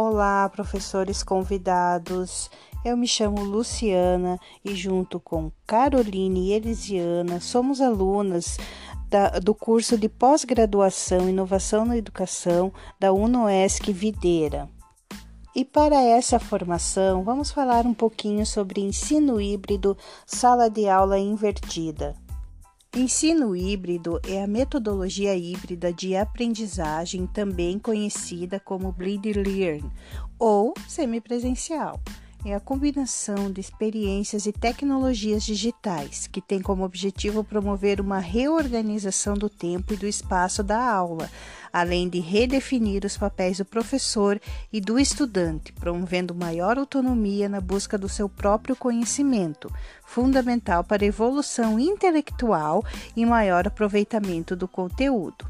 Olá, professores convidados. Eu me chamo Luciana e, junto com Caroline e Elisiana, somos alunas da, do curso de pós-graduação Inovação na Educação da UNOESC Videira. E para essa formação, vamos falar um pouquinho sobre ensino híbrido, sala de aula invertida. Ensino híbrido é a metodologia híbrida de aprendizagem, também conhecida como Blended Learn ou semipresencial é a combinação de experiências e tecnologias digitais, que tem como objetivo promover uma reorganização do tempo e do espaço da aula, além de redefinir os papéis do professor e do estudante, promovendo maior autonomia na busca do seu próprio conhecimento, fundamental para a evolução intelectual e maior aproveitamento do conteúdo.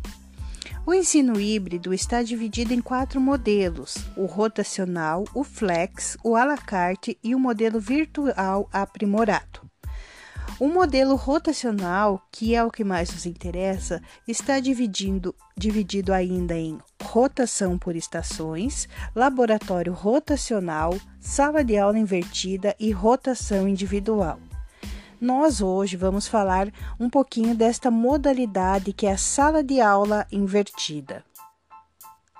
O ensino híbrido está dividido em quatro modelos: o rotacional, o flex, o à la carte e o modelo virtual aprimorado. O modelo rotacional, que é o que mais nos interessa, está dividindo, dividido ainda em rotação por estações, laboratório rotacional, sala de aula invertida e rotação individual. Nós hoje vamos falar um pouquinho desta modalidade que é a sala de aula invertida.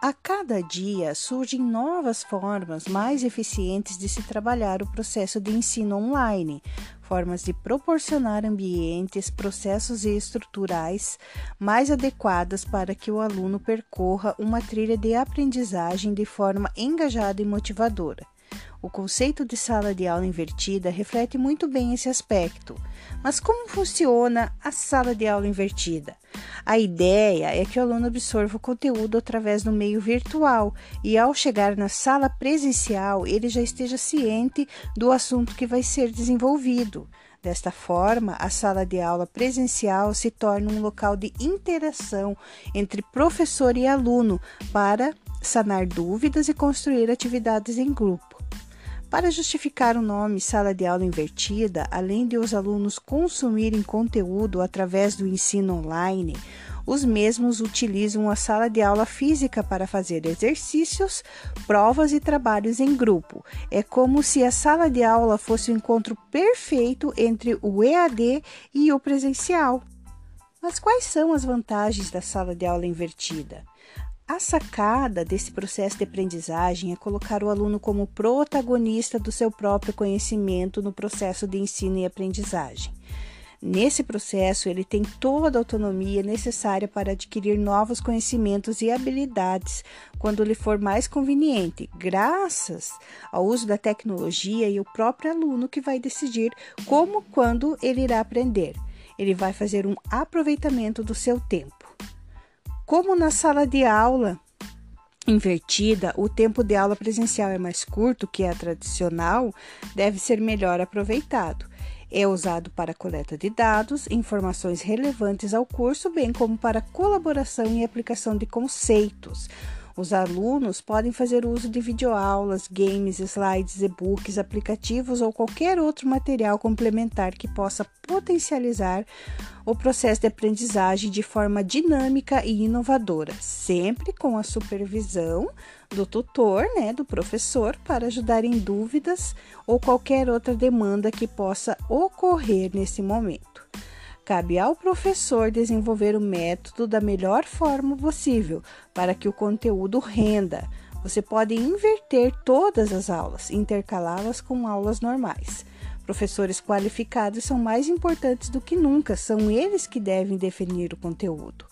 A cada dia surgem novas formas mais eficientes de se trabalhar o processo de ensino online, formas de proporcionar ambientes, processos e estruturais mais adequadas para que o aluno percorra uma trilha de aprendizagem de forma engajada e motivadora. O conceito de sala de aula invertida reflete muito bem esse aspecto. Mas como funciona a sala de aula invertida? A ideia é que o aluno absorva o conteúdo através do meio virtual e, ao chegar na sala presencial, ele já esteja ciente do assunto que vai ser desenvolvido. Desta forma, a sala de aula presencial se torna um local de interação entre professor e aluno para sanar dúvidas e construir atividades em grupo. Para justificar o nome sala de aula invertida, além de os alunos consumirem conteúdo através do ensino online, os mesmos utilizam a sala de aula física para fazer exercícios, provas e trabalhos em grupo. É como se a sala de aula fosse o encontro perfeito entre o EAD e o presencial. Mas quais são as vantagens da sala de aula invertida? A sacada desse processo de aprendizagem é colocar o aluno como protagonista do seu próprio conhecimento no processo de ensino e aprendizagem. Nesse processo, ele tem toda a autonomia necessária para adquirir novos conhecimentos e habilidades quando lhe for mais conveniente, graças ao uso da tecnologia e o próprio aluno que vai decidir como quando ele irá aprender. Ele vai fazer um aproveitamento do seu tempo. Como na sala de aula invertida, o tempo de aula presencial é mais curto que a tradicional, deve ser melhor aproveitado. É usado para coleta de dados, informações relevantes ao curso, bem como para colaboração e aplicação de conceitos. Os alunos podem fazer uso de videoaulas, games, slides, e-books, aplicativos ou qualquer outro material complementar que possa potencializar o processo de aprendizagem de forma dinâmica e inovadora, sempre com a supervisão do tutor, né, do professor, para ajudar em dúvidas ou qualquer outra demanda que possa ocorrer nesse momento. Cabe ao professor desenvolver o método da melhor forma possível para que o conteúdo renda. Você pode inverter todas as aulas, intercalá-las com aulas normais. Professores qualificados são mais importantes do que nunca, são eles que devem definir o conteúdo.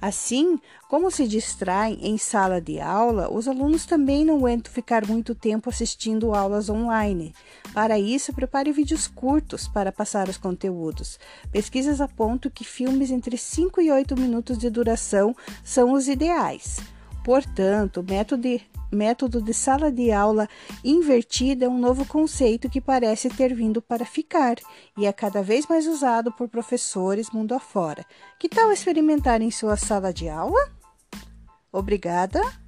Assim, como se distraem em sala de aula, os alunos também não aguentam ficar muito tempo assistindo aulas online. Para isso, prepare vídeos curtos para passar os conteúdos. Pesquisas apontam que filmes entre 5 e 8 minutos de duração são os ideais. Portanto, método de, método de sala de aula invertida é um novo conceito que parece ter vindo para ficar e é cada vez mais usado por professores mundo afora. Que tal experimentar em sua sala de aula? Obrigada!